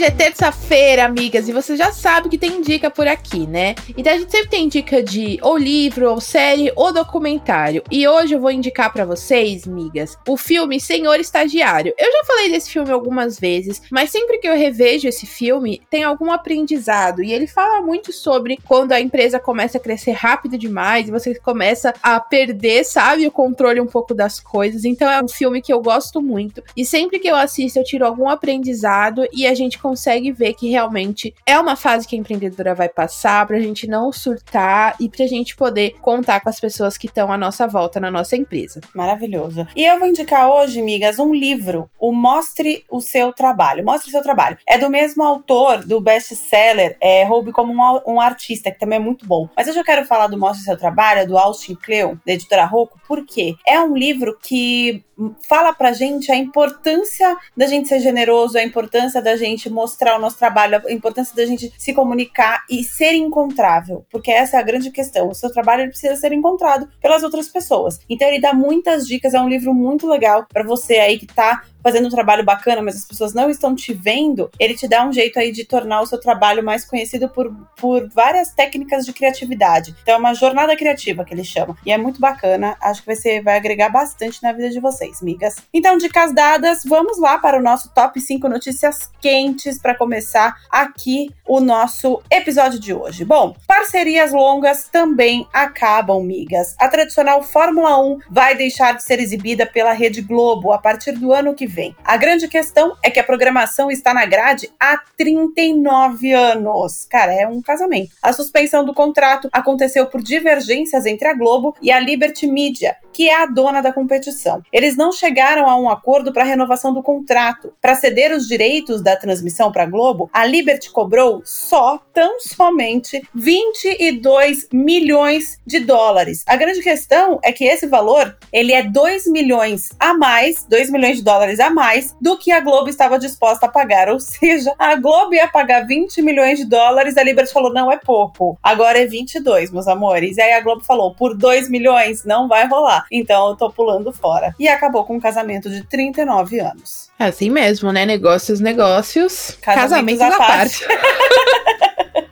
Hoje é terça-feira, amigas, e você já sabe que tem dica por aqui, né? Então a gente sempre tem dica de ou livro, ou série, ou documentário. E hoje eu vou indicar para vocês, amigas, o filme Senhor Estagiário. Eu já falei desse filme algumas vezes, mas sempre que eu revejo esse filme, tem algum aprendizado. E ele fala muito sobre quando a empresa começa a crescer rápido demais e você começa a perder, sabe, o controle um pouco das coisas. Então é um filme que eu gosto muito. E sempre que eu assisto, eu tiro algum aprendizado e a gente consegue ver que realmente é uma fase que a empreendedora vai passar, pra gente não surtar e pra gente poder contar com as pessoas que estão à nossa volta na nossa empresa. Maravilhoso. E eu vou indicar hoje, amigas, um livro, o Mostre o Seu Trabalho. Mostre o Seu Trabalho. É do mesmo autor do best-seller é, Roube como um, um, Artista, que também é muito bom. Mas hoje eu quero falar do Mostre o Seu Trabalho, do Austin Kleon, da editora Rocco, porque é um livro que fala pra gente a importância da gente ser generoso, a importância da gente mostrar o nosso trabalho, a importância da gente se comunicar e ser encontrável, porque essa é a grande questão. O seu trabalho precisa ser encontrado pelas outras pessoas. Então ele dá muitas dicas, é um livro muito legal para você aí que tá fazendo um trabalho bacana, mas as pessoas não estão te vendo, ele te dá um jeito aí de tornar o seu trabalho mais conhecido por, por várias técnicas de criatividade. Então é uma jornada criativa que ele chama. E é muito bacana, acho que ser, vai agregar bastante na vida de vocês, migas. Então, dicas dadas, vamos lá para o nosso top 5 notícias quentes para começar aqui o nosso episódio de hoje. Bom, parcerias longas também acabam, migas. A tradicional Fórmula 1 vai deixar de ser exibida pela Rede Globo a partir do ano que vem. A grande questão é que a programação está na grade há 39 anos. Cara, é um casamento. A suspensão do contrato aconteceu por divergências entre a Globo e a Liberty Media, que é a dona da competição. Eles não chegaram a um acordo para renovação do contrato. Para ceder os direitos da transmissão para a Globo, a Liberty cobrou só, tão somente, 22 milhões de dólares. A grande questão é que esse valor, ele é 2 milhões a mais, 2 milhões de dólares a mais do que a Globo estava disposta a pagar. Ou seja, a Globo ia pagar 20 milhões de dólares, a Liberty falou: não é pouco, agora é 22, meus amores. E aí a Globo falou: por 2 milhões não vai rolar. Então eu tô pulando fora. E acabou com um casamento de 39 anos. É assim mesmo, né? Negócios, negócios. Casamentos, casamentos à parte. parte.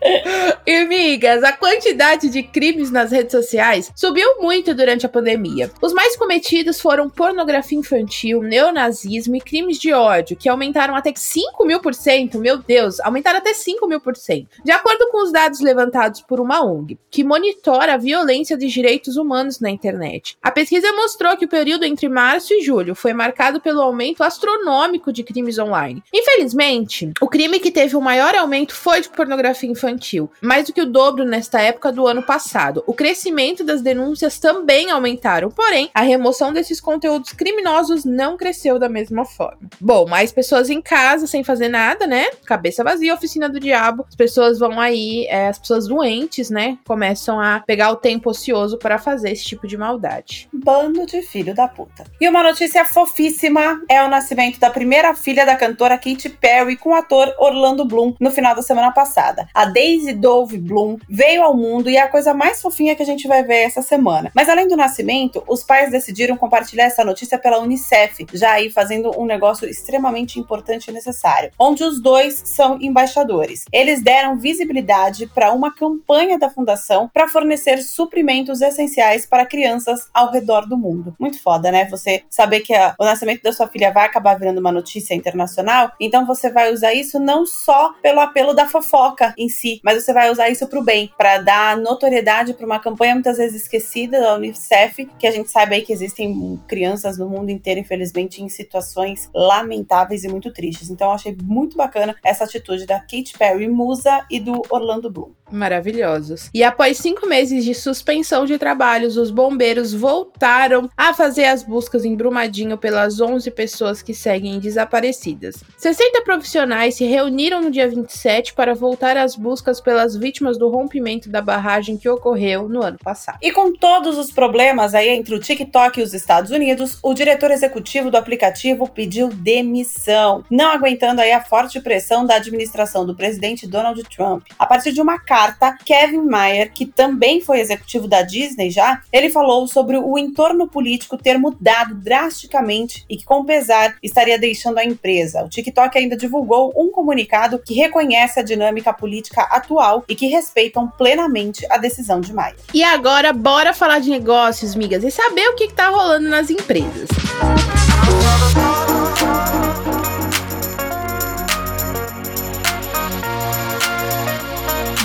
E, amigas, a quantidade de crimes nas redes sociais subiu muito durante a pandemia. Os mais cometidos foram pornografia infantil, neonazismo e crimes de ódio, que aumentaram até 5 mil por cento. Meu Deus, aumentaram até 5 mil por cento. De acordo com os dados levantados por uma ONG, que monitora a violência de direitos humanos na internet. A pesquisa mostrou que o período entre março e julho foi marcado pelo aumento astronômico de crimes online. Infelizmente, o crime que teve o maior aumento foi de pornografia infantil infantil, mais do que o dobro nesta época do ano passado. O crescimento das denúncias também aumentaram, porém, a remoção desses conteúdos criminosos não cresceu da mesma forma. Bom, mais pessoas em casa sem fazer nada, né? Cabeça vazia, oficina do diabo. As pessoas vão aí, é, as pessoas doentes, né? Começam a pegar o tempo ocioso para fazer esse tipo de maldade. Bando de filho da puta. E uma notícia fofíssima é o nascimento da primeira filha da cantora Katy Perry com o ator Orlando Bloom no final da semana passada. A Daisy Dove Bloom veio ao mundo e é a coisa mais fofinha que a gente vai ver essa semana. Mas além do nascimento, os pais decidiram compartilhar essa notícia pela Unicef, já aí fazendo um negócio extremamente importante e necessário, onde os dois são embaixadores. Eles deram visibilidade para uma campanha da fundação para fornecer suprimentos essenciais para crianças ao redor do mundo. Muito foda, né? Você saber que a, o nascimento da sua filha vai acabar virando uma notícia internacional, então você vai usar isso não só pelo apelo da fofoca em si, si, mas você vai usar isso para o bem, para dar notoriedade para uma campanha muitas vezes esquecida da Unicef, que a gente sabe aí que existem crianças no mundo inteiro, infelizmente, em situações lamentáveis e muito tristes. Então eu achei muito bacana essa atitude da Katy Perry, musa, e do Orlando Bloom. Maravilhosos. E após cinco meses de suspensão de trabalhos, os bombeiros voltaram a fazer as buscas em Brumadinho pelas 11 pessoas que seguem desaparecidas. 60 profissionais se reuniram no dia 27 para voltar às buscas pelas vítimas do rompimento da barragem que ocorreu no ano passado. E com todos os problemas aí entre o TikTok e os Estados Unidos, o diretor executivo do aplicativo pediu demissão, não aguentando aí a forte pressão da administração do presidente Donald Trump. A partir de uma carta, Kevin Mayer, que também foi executivo da Disney já, ele falou sobre o entorno político ter mudado drasticamente e que, com pesar, estaria deixando a empresa. O TikTok ainda divulgou um comunicado que reconhece a dinâmica política atual e que respeitam plenamente a decisão de Mayer. E agora, bora falar de negócios, migas, e saber o que está rolando nas empresas.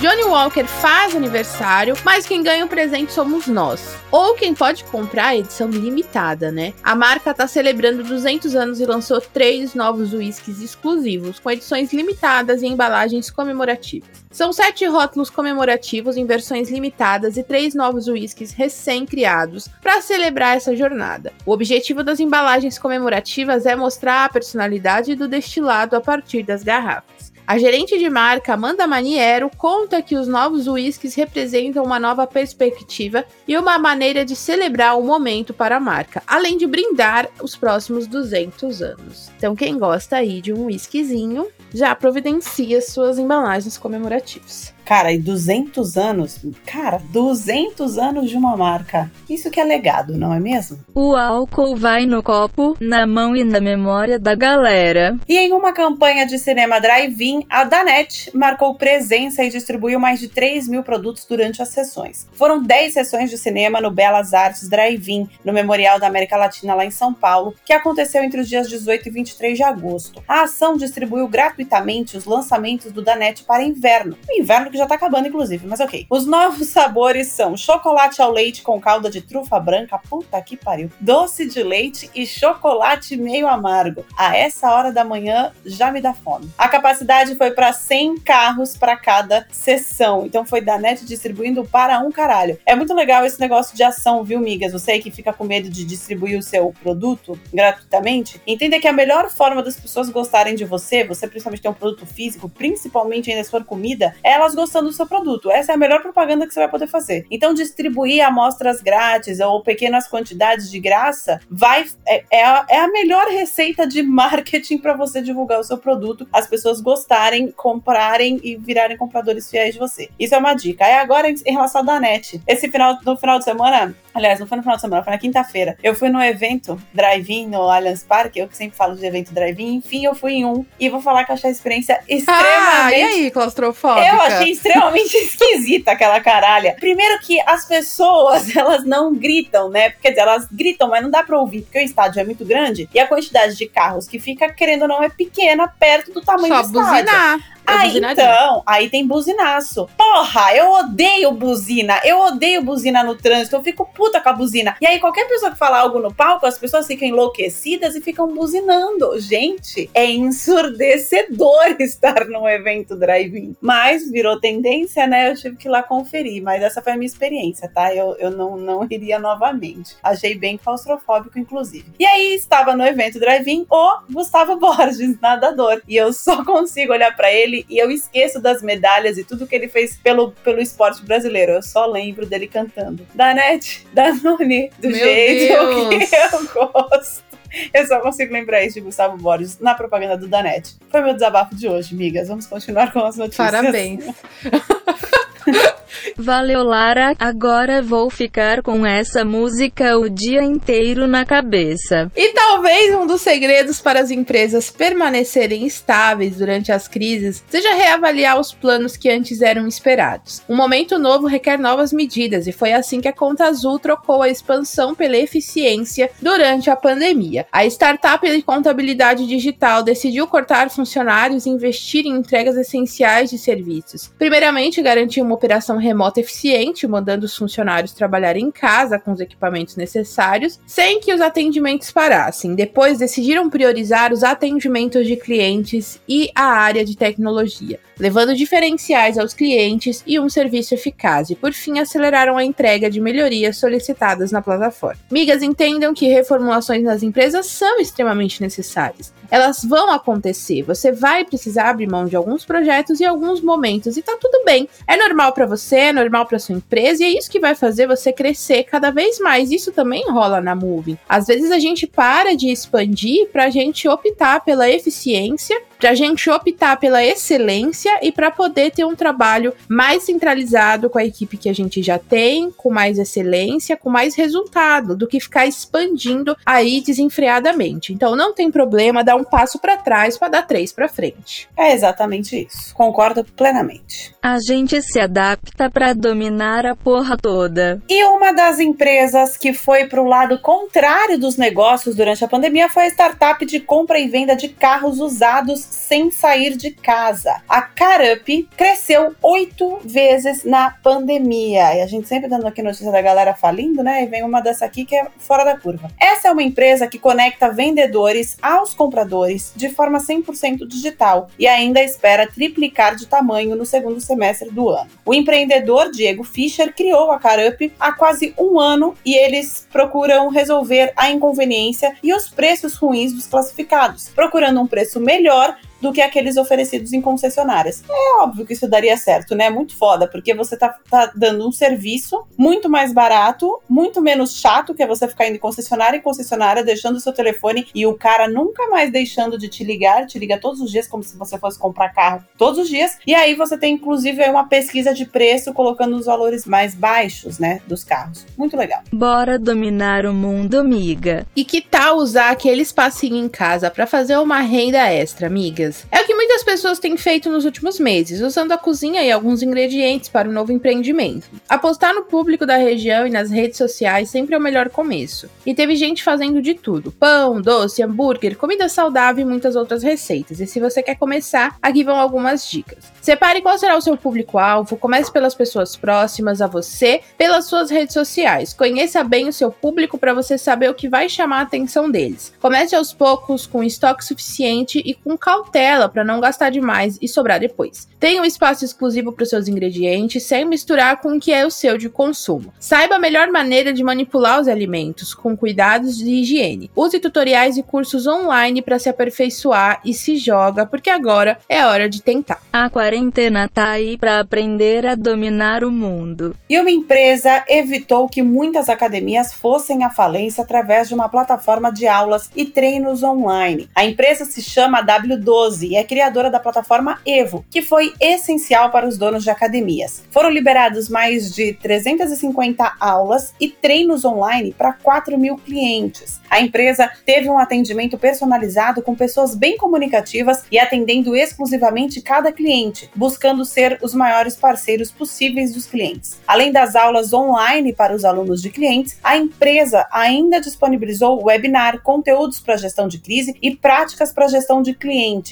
Johnny Walker faz aniversário, mas quem ganha o presente somos nós. Ou quem pode comprar a edição limitada, né? A marca está celebrando 200 anos e lançou três novos whiskies exclusivos, com edições limitadas e embalagens comemorativas. São sete rótulos comemorativos em versões limitadas e três novos whiskies recém-criados para celebrar essa jornada. O objetivo das embalagens comemorativas é mostrar a personalidade do destilado a partir das garrafas. A gerente de marca Amanda Maniero conta que os novos whiskies representam uma nova perspectiva e uma maneira de celebrar o momento para a marca, além de brindar os próximos 200 anos. Então, quem gosta aí de um whiskyzinho, já providencia suas embalagens comemorativas. Cara, e 200 anos? Cara, 200 anos de uma marca. Isso que é legado, não é mesmo? O álcool vai no copo, na mão e na memória da galera. E em uma campanha de cinema drive-in, a Danette marcou presença e distribuiu mais de 3 mil produtos durante as sessões. Foram 10 sessões de cinema no Belas Artes Drive-in, no Memorial da América Latina, lá em São Paulo, que aconteceu entre os dias 18 e 23 de agosto. A ação distribuiu gratuitamente os lançamentos do Danette para inverno. O inverno que já tá acabando, inclusive, mas ok. Os novos sabores são chocolate ao leite com calda de trufa branca, puta que pariu, doce de leite e chocolate meio amargo. A essa hora da manhã já me dá fome. A capacidade foi para 100 carros para cada sessão, então foi da NET distribuindo para um caralho. É muito legal esse negócio de ação, viu, migas? Você que fica com medo de distribuir o seu produto gratuitamente, entenda que a melhor forma das pessoas gostarem de você, você principalmente tem um produto físico, principalmente ainda se for comida, é elas gostando do seu produto. Essa é a melhor propaganda que você vai poder fazer. Então, distribuir amostras grátis ou pequenas quantidades de graça vai é, é, a, é a melhor receita de marketing para você divulgar o seu produto, as pessoas gostarem, comprarem e virarem compradores fiéis de você. Isso é uma dica. Aí agora em relação à net, esse final no final de semana, aliás, não foi no final de semana, foi na quinta-feira. Eu fui no evento drive-in no Allianz Parque, eu que sempre falo de evento drive-in, enfim, eu fui em um e vou falar que eu achei a experiência extremamente Ah, e aí, claustrofóbica? Eu achei extremamente esquisita aquela caralha. Primeiro que as pessoas, elas não gritam, né? Quer dizer, elas gritam, mas não dá pra ouvir, porque o estádio é muito grande e a quantidade de carros que fica, querendo ou não, é pequena perto do tamanho Só do estádio. buzinar. Ah, então, aí tem buzinaço. Porra, eu odeio buzina. Eu odeio buzina no trânsito. Eu fico puta com a buzina. E aí, qualquer pessoa que fala algo no palco, as pessoas ficam enlouquecidas e ficam buzinando. Gente, é ensurdecedor estar num evento drive-in. Mas virou tendência, né? Eu tive que ir lá conferir. Mas essa foi a minha experiência, tá? Eu, eu não, não iria novamente. Achei bem claustrofóbico, inclusive. E aí, estava no evento drive-in o Gustavo Borges, nadador. E eu só consigo olhar pra ele e eu esqueço das medalhas e tudo que ele fez pelo, pelo esporte brasileiro. Eu só lembro dele cantando. Danete, Danone, do Meu jeito Deus. que eu gosto. Eu só consigo lembrar isso de Gustavo Borges na propaganda do Danete. Foi meu desabafo de hoje, migas. Vamos continuar com as notícias. Parabéns. Valeu, Lara. Agora vou ficar com essa música o dia inteiro na cabeça. E talvez um dos segredos para as empresas permanecerem estáveis durante as crises seja reavaliar os planos que antes eram esperados. Um momento novo requer novas medidas, e foi assim que a Conta Azul trocou a expansão pela eficiência durante a pandemia. A startup de contabilidade digital decidiu cortar funcionários e investir em entregas essenciais de serviços. Primeiramente, garantir uma operação remota eficiente, mandando os funcionários trabalharem em casa com os equipamentos necessários, sem que os atendimentos parassem. Depois decidiram priorizar os atendimentos de clientes e a área de tecnologia, levando diferenciais aos clientes e um serviço eficaz, e por fim aceleraram a entrega de melhorias solicitadas na plataforma. Migas entendam que reformulações nas empresas são extremamente necessárias. Elas vão acontecer, você vai precisar abrir mão de alguns projetos e alguns momentos, e tá tudo bem. É normal para você, é normal para sua empresa, e é isso que vai fazer você crescer cada vez mais. Isso também rola na Moving. Às vezes a gente para de expandir para a gente optar pela eficiência para a gente optar pela excelência e para poder ter um trabalho mais centralizado com a equipe que a gente já tem, com mais excelência, com mais resultado, do que ficar expandindo aí desenfreadamente. Então não tem problema dar um passo para trás para dar três para frente. É exatamente isso. Concordo plenamente. A gente se adapta para dominar a porra toda. E uma das empresas que foi para o lado contrário dos negócios durante a pandemia foi a startup de compra e venda de carros usados sem sair de casa. A Carup cresceu oito vezes na pandemia. E a gente sempre dando aqui notícia da galera falindo, né? E vem uma dessa aqui que é fora da curva. Essa é uma empresa que conecta vendedores aos compradores de forma 100% digital e ainda espera triplicar de tamanho no segundo semestre do ano. O empreendedor Diego Fischer criou a Carup há quase um ano e eles procuram resolver a inconveniência e os preços ruins dos classificados, procurando um preço melhor do que aqueles oferecidos em concessionárias. É óbvio que isso daria certo, né? Muito foda, porque você tá, tá dando um serviço muito mais barato, muito menos chato, que é você ficar indo em concessionária e concessionária, deixando o seu telefone e o cara nunca mais deixando de te ligar, te liga todos os dias, como se você fosse comprar carro todos os dias. E aí você tem, inclusive, uma pesquisa de preço colocando os valores mais baixos, né, dos carros. Muito legal. Bora dominar o mundo, amiga. E que tal usar aquele espacinho em casa para fazer uma renda extra, amigas? É o que muitas pessoas têm feito nos últimos meses, usando a cozinha e alguns ingredientes para o um novo empreendimento. Apostar no público da região e nas redes sociais sempre é o melhor começo. E teve gente fazendo de tudo: pão, doce, hambúrguer, comida saudável e muitas outras receitas. E se você quer começar, aqui vão algumas dicas. Separe qual será o seu público-alvo, comece pelas pessoas próximas a você, pelas suas redes sociais. Conheça bem o seu público para você saber o que vai chamar a atenção deles. Comece aos poucos, com estoque suficiente e com cautela para não gastar demais e sobrar depois. Tenha um espaço exclusivo para os seus ingredientes, sem misturar com o que é o seu de consumo. Saiba a melhor maneira de manipular os alimentos, com cuidados de higiene. Use tutoriais e cursos online para se aperfeiçoar e se joga, porque agora é hora de tentar. A quarentena tá aí para aprender a dominar o mundo. E uma empresa evitou que muitas academias fossem à falência através de uma plataforma de aulas e treinos online. A empresa se chama W12 e é criadora da plataforma Evo, que foi essencial para os donos de academias. Foram liberados mais de 350 aulas e treinos online para 4 mil clientes. A empresa teve um atendimento personalizado com pessoas bem comunicativas e atendendo exclusivamente cada cliente buscando ser os maiores parceiros possíveis dos clientes. Além das aulas online para os alunos de clientes, a empresa ainda disponibilizou webinar, conteúdos para gestão de crise e práticas para gestão de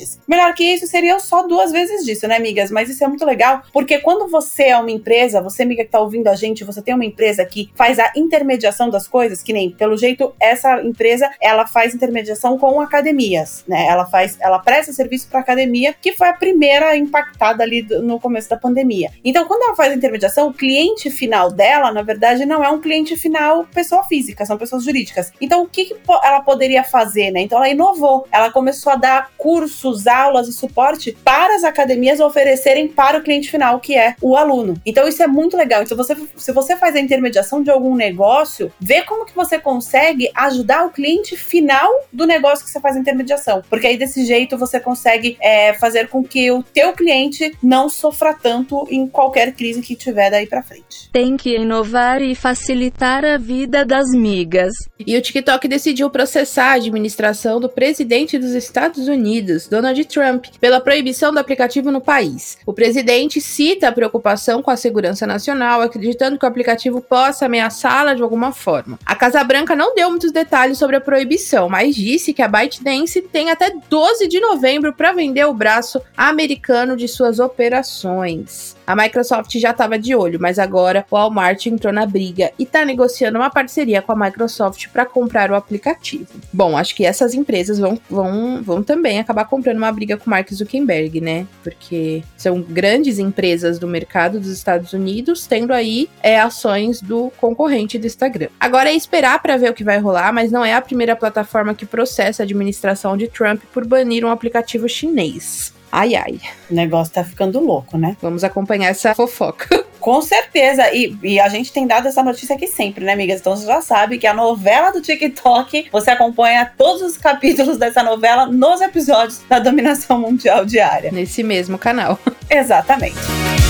clientes. Melhor que isso, seria só duas vezes disso, né, amigas? Mas isso é muito legal, porque quando você é uma empresa, você, amiga que está ouvindo a gente, você tem uma empresa que faz a intermediação das coisas, que nem, pelo jeito, essa empresa, ela faz intermediação com academias, né? Ela faz, ela presta serviço para academia, que foi a primeira impactada ali no começo da pandemia. Então, quando ela faz a intermediação, o cliente final dela, na verdade, não é um cliente final pessoa física, são pessoas jurídicas. Então, o que, que ela poderia fazer, né? Então, ela inovou. Ela começou a dar cursos, aulas e suporte para as academias oferecerem para o cliente final, que é o aluno. Então, isso é muito legal. Então, você, se você faz a intermediação de algum negócio, vê como que você consegue ajudar o cliente final do negócio que você faz a intermediação. Porque aí, desse jeito, você consegue é, fazer com que o teu cliente não sofra tanto em qualquer crise que tiver daí para frente. Tem que inovar e facilitar a vida das migas. E o TikTok decidiu processar a administração do presidente dos Estados Unidos, Donald Trump, TikTok pela proibição do aplicativo no país. O presidente cita a preocupação com a segurança nacional, acreditando que o aplicativo possa ameaçá-la de alguma forma. A Casa Branca não deu muitos detalhes sobre a proibição, mas disse que a ByteDance tem até 12 de novembro para vender o braço americano de suas operações. A Microsoft já estava de olho, mas agora o Walmart entrou na briga e está negociando uma parceria com a Microsoft para comprar o aplicativo. Bom, acho que essas empresas vão, vão, vão também acabar comprando uma briga com Mark Zuckerberg, né? Porque são grandes empresas do mercado dos Estados Unidos, tendo aí é, ações do concorrente do Instagram. Agora é esperar para ver o que vai rolar, mas não é a primeira plataforma que processa a administração de Trump por banir um aplicativo chinês. Ai, ai. O negócio tá ficando louco, né? Vamos acompanhar essa fofoca. Com certeza. E, e, a gente tem dado essa notícia aqui sempre, né, amigas? Então você já sabe que a novela do TikTok, você acompanha todos os capítulos dessa novela nos episódios da Dominação Mundial Diária. Nesse mesmo canal. Exatamente.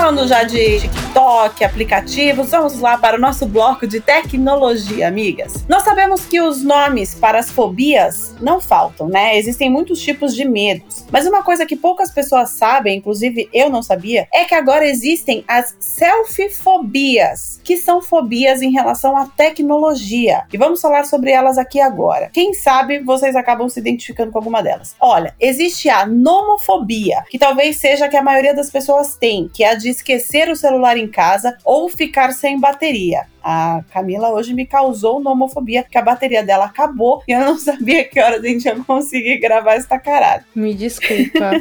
Falando já de TikTok, aplicativos, vamos lá para o nosso bloco de tecnologia, amigas. Nós sabemos que os nomes para as fobias não faltam, né? Existem muitos tipos de medos. Mas uma coisa que poucas pessoas sabem, inclusive eu não sabia, é que agora existem as selfie-fobias, que são fobias em relação à tecnologia. E vamos falar sobre elas aqui agora. Quem sabe vocês acabam se identificando com alguma delas. Olha, existe a nomofobia, que talvez seja a que a maioria das pessoas tem, que é a de esquecer o celular em casa ou ficar sem bateria. A Camila hoje me causou nomofobia, porque a bateria dela acabou e eu não sabia que hora a gente ia conseguir gravar esta caralho. Me desculpa.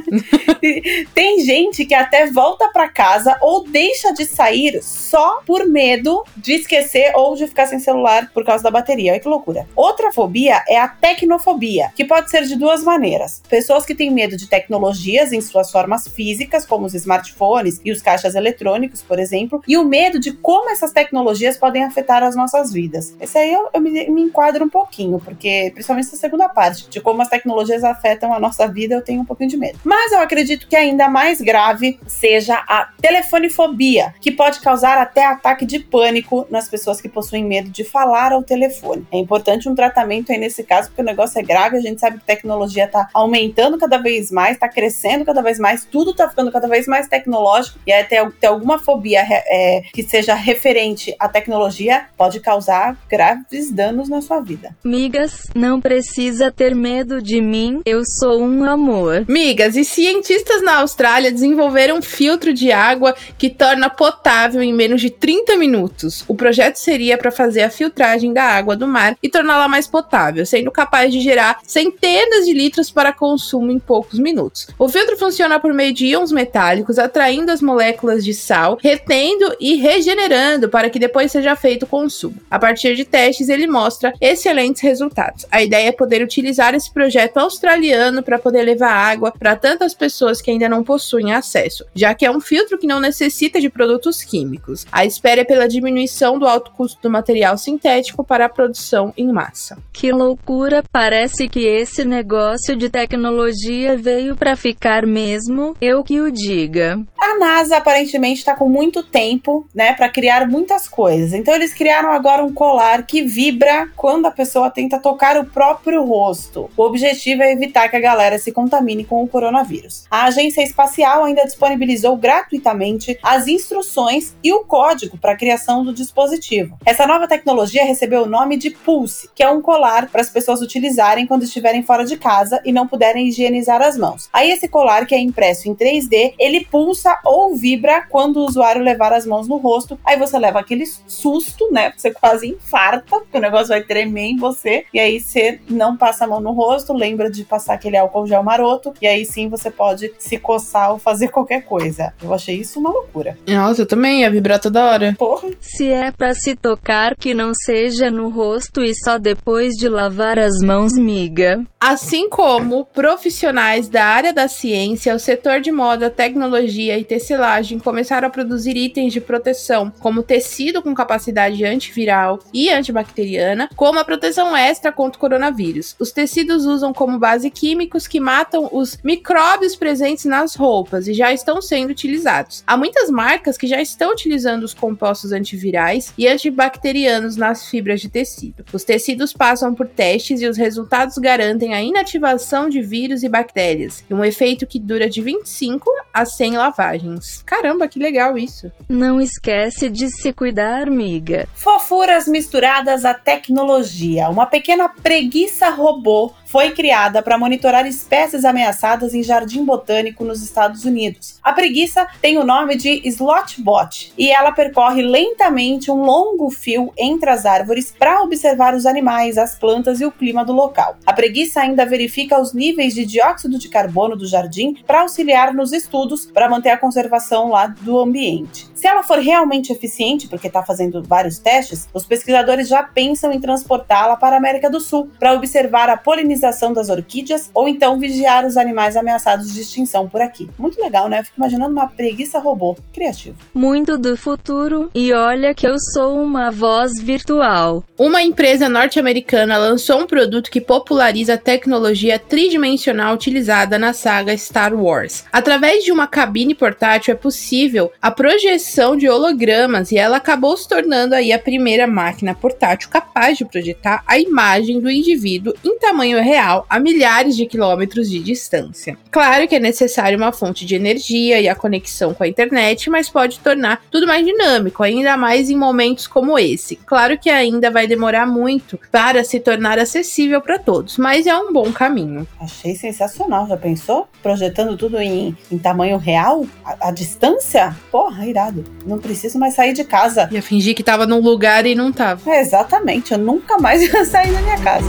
Tem gente que até volta para casa ou deixa de sair só por medo de esquecer ou de ficar sem celular por causa da bateria. Olha que loucura. Outra fobia é a tecnofobia, que pode ser de duas maneiras. Pessoas que têm medo de tecnologias em suas formas físicas, como os smartphones e os caixas eletrônicos, por exemplo, e o medo de como essas tecnologias podem podem afetar as nossas vidas. Esse aí eu, eu me, me, enquadro um pouquinho, porque principalmente essa segunda parte, de como as tecnologias afetam a nossa vida, eu tenho um pouquinho de medo. Mas eu acredito que ainda mais grave seja a telefonifobia, que pode causar até ataque de pânico nas pessoas que possuem medo de falar ao telefone. É importante um tratamento aí nesse caso, porque o negócio é grave, a gente sabe que tecnologia está aumentando cada vez mais, está crescendo cada vez mais, tudo está ficando cada vez mais tecnológico, e aí ter, ter alguma fobia é, que seja referente à tecnologia tecnologia pode causar graves danos na sua vida. Migas, não precisa ter medo de mim, eu sou um amor. Migas, e cientistas na Austrália desenvolveram um filtro de água que torna potável em menos de 30 minutos. O projeto seria para fazer a filtragem da água do mar e torná-la mais potável, sendo capaz de gerar centenas de litros para consumo em poucos minutos. O filtro funciona por meio de íons metálicos, atraindo as moléculas de sal, retendo e regenerando para que depois seja feito o consumo. A partir de testes, ele mostra excelentes resultados. A ideia é poder utilizar esse projeto australiano para poder levar água para tantas pessoas que ainda não possuem acesso, já que é um filtro que não necessita de produtos químicos. A espera é pela diminuição do alto custo do material sintético para a produção em massa. Que loucura! Parece que esse negócio de tecnologia veio para ficar mesmo, eu que o diga. A NASA aparentemente está com muito tempo, né, para criar muitas coisas. Então eles criaram agora um colar que vibra quando a pessoa tenta tocar o próprio rosto. O objetivo é evitar que a galera se contamine com o coronavírus. A agência espacial ainda disponibilizou gratuitamente as instruções e o código para a criação do dispositivo. Essa nova tecnologia recebeu o nome de Pulse, que é um colar para as pessoas utilizarem quando estiverem fora de casa e não puderem higienizar as mãos. Aí esse colar que é impresso em 3D, ele pulsa ou vibra quando o usuário levar as mãos no rosto. Aí você leva aquele susto, né? Você quase infarta, porque o negócio vai tremer em você. E aí você não passa a mão no rosto, lembra de passar aquele álcool gel maroto. E aí sim você pode se coçar ou fazer qualquer coisa. Eu achei isso uma loucura. Nossa, eu também ia vibrar toda hora. Porra. Se é para se tocar, que não seja no rosto e só depois de lavar as mãos, miga. Assim como profissionais da área da ciência, o setor de moda, tecnologia e tecelagem começaram a produzir itens de proteção, como tecido com capacidade capacidade antiviral e antibacteriana, com uma proteção extra contra o coronavírus. Os tecidos usam como base químicos que matam os micróbios presentes nas roupas e já estão sendo utilizados. Há muitas marcas que já estão utilizando os compostos antivirais e antibacterianos nas fibras de tecido. Os tecidos passam por testes e os resultados garantem a inativação de vírus e bactérias, um efeito que dura de 25 a 100 lavagens. Caramba, que legal isso! Não esquece de se cuidar, amiga. Fofuras misturadas à tecnologia. Uma pequena preguiça robô foi criada para monitorar espécies ameaçadas em jardim botânico nos Estados Unidos. A preguiça tem o nome de Slotbot e ela percorre lentamente um longo fio entre as árvores para observar os animais, as plantas e o clima do local. A preguiça ainda verifica os níveis de dióxido de carbono do jardim para auxiliar nos estudos para manter a conservação lá do ambiente. Se ela for realmente eficiente, porque está fazendo vários testes, os pesquisadores já pensam em transportá-la para a América do Sul para observar a polinização das orquídeas ou então vigiar os animais ameaçados de extinção por aqui. Muito legal, né? Eu fico imaginando uma preguiça robô. Criativo. Muito do futuro. E olha que eu sou uma voz virtual. Uma empresa norte-americana lançou um produto que populariza a tecnologia tridimensional utilizada na saga Star Wars. Através de uma cabine portátil é possível a projeção de hologramas e ela acabou se tornando aí a primeira máquina portátil capaz de projetar a imagem do indivíduo em tamanho real a milhares de quilômetros de distância. Claro que é necessário uma fonte de energia e a conexão com a internet, mas pode tornar tudo mais dinâmico, ainda mais em momentos como esse. Claro que ainda vai demorar muito para se tornar acessível para todos, mas é um bom caminho. Achei sensacional, já pensou? Projetando tudo em, em tamanho real? A, a distância? Porra, irado. Não preciso mais sair de casa. Ia fingir que tava num lugar e não tava. É, exatamente, eu nunca mais ia sair da minha casa.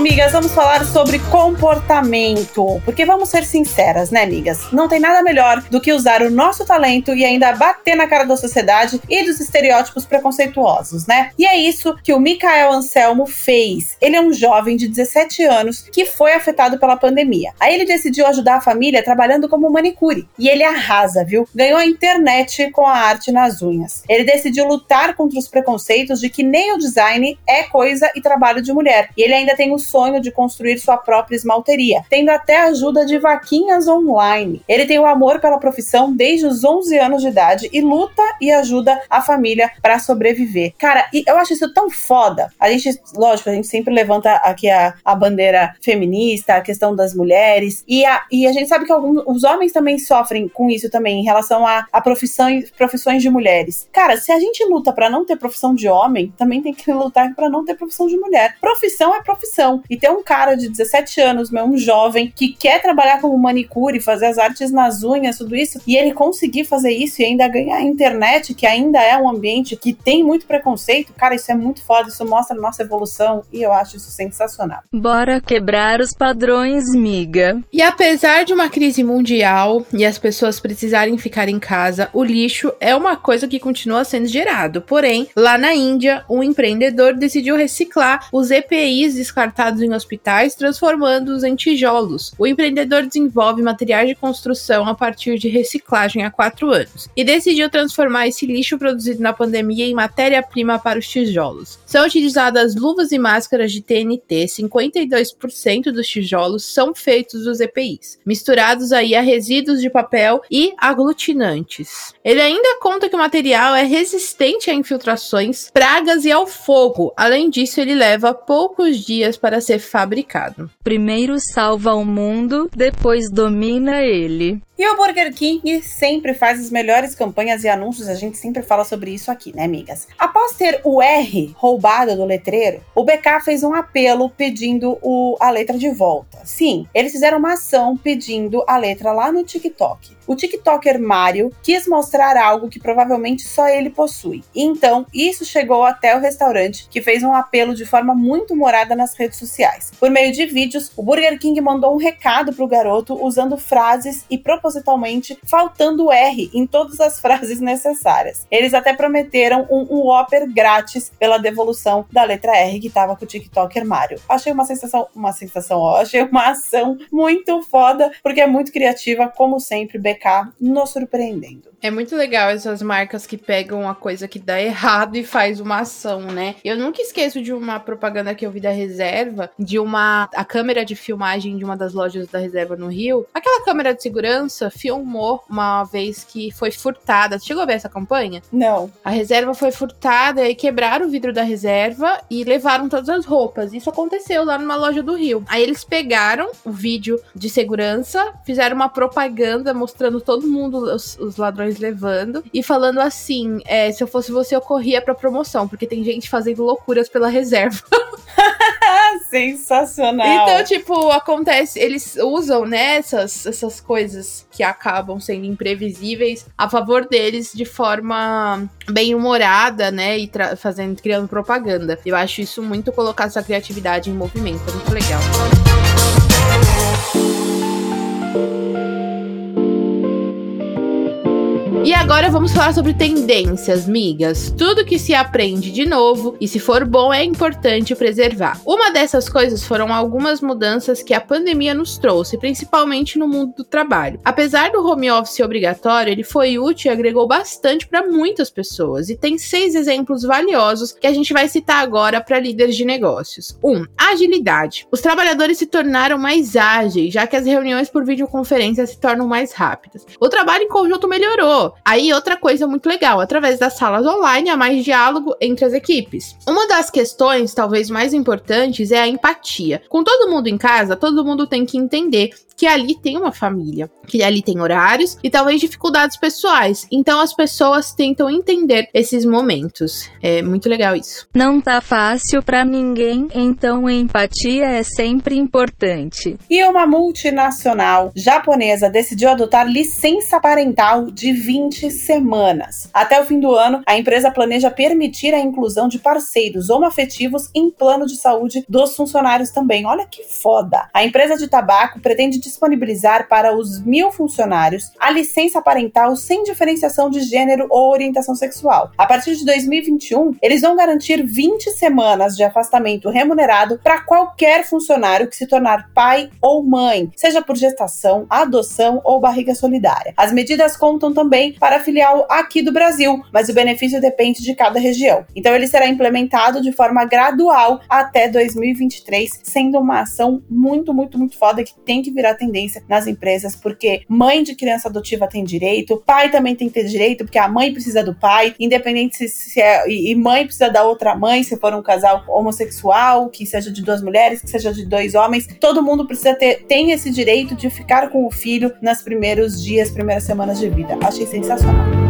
Amigas, vamos falar sobre comportamento. Porque vamos ser sinceras, né, amigas? Não tem nada melhor do que usar o nosso talento e ainda bater na cara da sociedade e dos estereótipos preconceituosos, né? E é isso que o Mikael Anselmo fez. Ele é um jovem de 17 anos que foi afetado pela pandemia. Aí ele decidiu ajudar a família trabalhando como manicure. E ele arrasa, viu? Ganhou a internet com a arte nas unhas. Ele decidiu lutar contra os preconceitos de que nem o design é coisa e trabalho de mulher. E ele ainda tem o sonho de construir sua própria esmalteria, tendo até ajuda de vaquinhas online. Ele tem o amor pela profissão desde os 11 anos de idade e luta e ajuda a família para sobreviver. Cara, e eu acho isso tão foda. A gente, lógico, a gente sempre levanta aqui a, a bandeira feminista, a questão das mulheres, e a, e a gente sabe que alguns, os homens também sofrem com isso também, em relação a, a profissões, profissões de mulheres. Cara, se a gente luta para não ter profissão de homem, também tem que lutar para não ter profissão de mulher. Profissão é profissão e ter um cara de 17 anos, meu, um jovem, que quer trabalhar como manicure, fazer as artes nas unhas, tudo isso, e ele conseguir fazer isso e ainda ganhar a internet, que ainda é um ambiente que tem muito preconceito, cara, isso é muito foda, isso mostra a nossa evolução e eu acho isso sensacional. Bora quebrar os padrões, miga. E apesar de uma crise mundial e as pessoas precisarem ficar em casa, o lixo é uma coisa que continua sendo gerado. Porém, lá na Índia, um empreendedor decidiu reciclar os EPIs descartados em hospitais, transformando-os em tijolos. O empreendedor desenvolve materiais de construção a partir de reciclagem há quatro anos e decidiu transformar esse lixo produzido na pandemia em matéria-prima para os tijolos. São utilizadas luvas e máscaras de TNT, 52% dos tijolos são feitos dos EPIs, misturados aí a resíduos de papel e aglutinantes. Ele ainda conta que o material é resistente a infiltrações, pragas e ao fogo. Além disso, ele leva poucos dias para ser fabricado. Primeiro salva o mundo, depois domina ele. E o Burger King sempre faz as melhores campanhas e anúncios, a gente sempre fala sobre isso aqui, né, amigas? Após ter o R roubado do letreiro, o BK fez um apelo pedindo o, a letra de volta. Sim, eles fizeram uma ação pedindo a letra lá no TikTok. O TikToker Mario quis mostrar algo que provavelmente só ele possui. Então, isso chegou até o restaurante, que fez um apelo de forma muito morada nas redes sociais. Por meio de vídeos, o Burger King mandou um recado pro garoto usando frases e propositalmente faltando R em todas as frases necessárias. Eles até prometeram um, Whopper grátis pela devolução da letra R que estava com o TikToker Mario. Achei uma sensação, uma sensação, ó, achei uma ação muito foda, porque é muito criativa, como sempre, BK nos surpreendendo. É muito legal essas marcas que pegam uma coisa que dá errado e faz uma ação, né? Eu nunca esqueço de uma propaganda que eu vi da reserva, de uma a câmera de filmagem de uma das lojas da reserva no Rio. Aquela câmera de segurança filmou uma vez que foi furtada. Você chegou a ver essa campanha? Não. A reserva foi furtada e quebraram o vidro da reserva e levaram todas as roupas. Isso aconteceu lá numa loja do Rio. Aí eles pegaram o vídeo de segurança, fizeram uma propaganda mostrando todo mundo, os, os ladrões levando, e falando assim: é, se eu fosse você, eu corria pra promoção, porque tem gente fazendo loucuras pela reserva. Sensacional. Então, tipo, acontece, eles usam, né, essas, coisas que acabam sendo imprevisíveis a favor deles de forma bem humorada, né, e fazendo, criando propaganda. Eu acho isso muito colocar sua criatividade em movimento, é muito legal. Agora vamos falar sobre tendências, migas. Tudo que se aprende de novo e se for bom é importante preservar. Uma dessas coisas foram algumas mudanças que a pandemia nos trouxe, principalmente no mundo do trabalho. Apesar do home office obrigatório, ele foi útil e agregou bastante para muitas pessoas. E tem seis exemplos valiosos que a gente vai citar agora para líderes de negócios. 1. Um, agilidade. Os trabalhadores se tornaram mais ágeis, já que as reuniões por videoconferência se tornam mais rápidas. O trabalho em conjunto melhorou. Aí, outra coisa muito legal, através das salas online há mais diálogo entre as equipes. Uma das questões, talvez mais importantes, é a empatia. Com todo mundo em casa, todo mundo tem que entender que ali tem uma família, que ali tem horários e talvez dificuldades pessoais. Então as pessoas tentam entender esses momentos. É muito legal isso. Não tá fácil para ninguém, então empatia é sempre importante. E uma multinacional japonesa decidiu adotar licença parental de 20 semanas. Até o fim do ano, a empresa planeja permitir a inclusão de parceiros homoafetivos em plano de saúde dos funcionários também. Olha que foda! A empresa de tabaco pretende disponibilizar para os mil funcionários a licença parental sem diferenciação de gênero ou orientação sexual. A partir de 2021, eles vão garantir 20 semanas de afastamento remunerado para qualquer funcionário que se tornar pai ou mãe, seja por gestação, adoção ou barriga solidária. As medidas contam também para a filial aqui do Brasil, mas o benefício depende de cada região. Então ele será implementado de forma gradual até 2023, sendo uma ação muito, muito, muito foda que tem que virar tendência nas empresas, porque mãe de criança adotiva tem direito, pai também tem que ter direito, porque a mãe precisa do pai, independente se, se é. E mãe precisa da outra mãe, se for um casal homossexual, que seja de duas mulheres, que seja de dois homens. Todo mundo precisa ter tem esse direito de ficar com o filho nos primeiros dias, primeiras semanas de vida. Achei sensacional.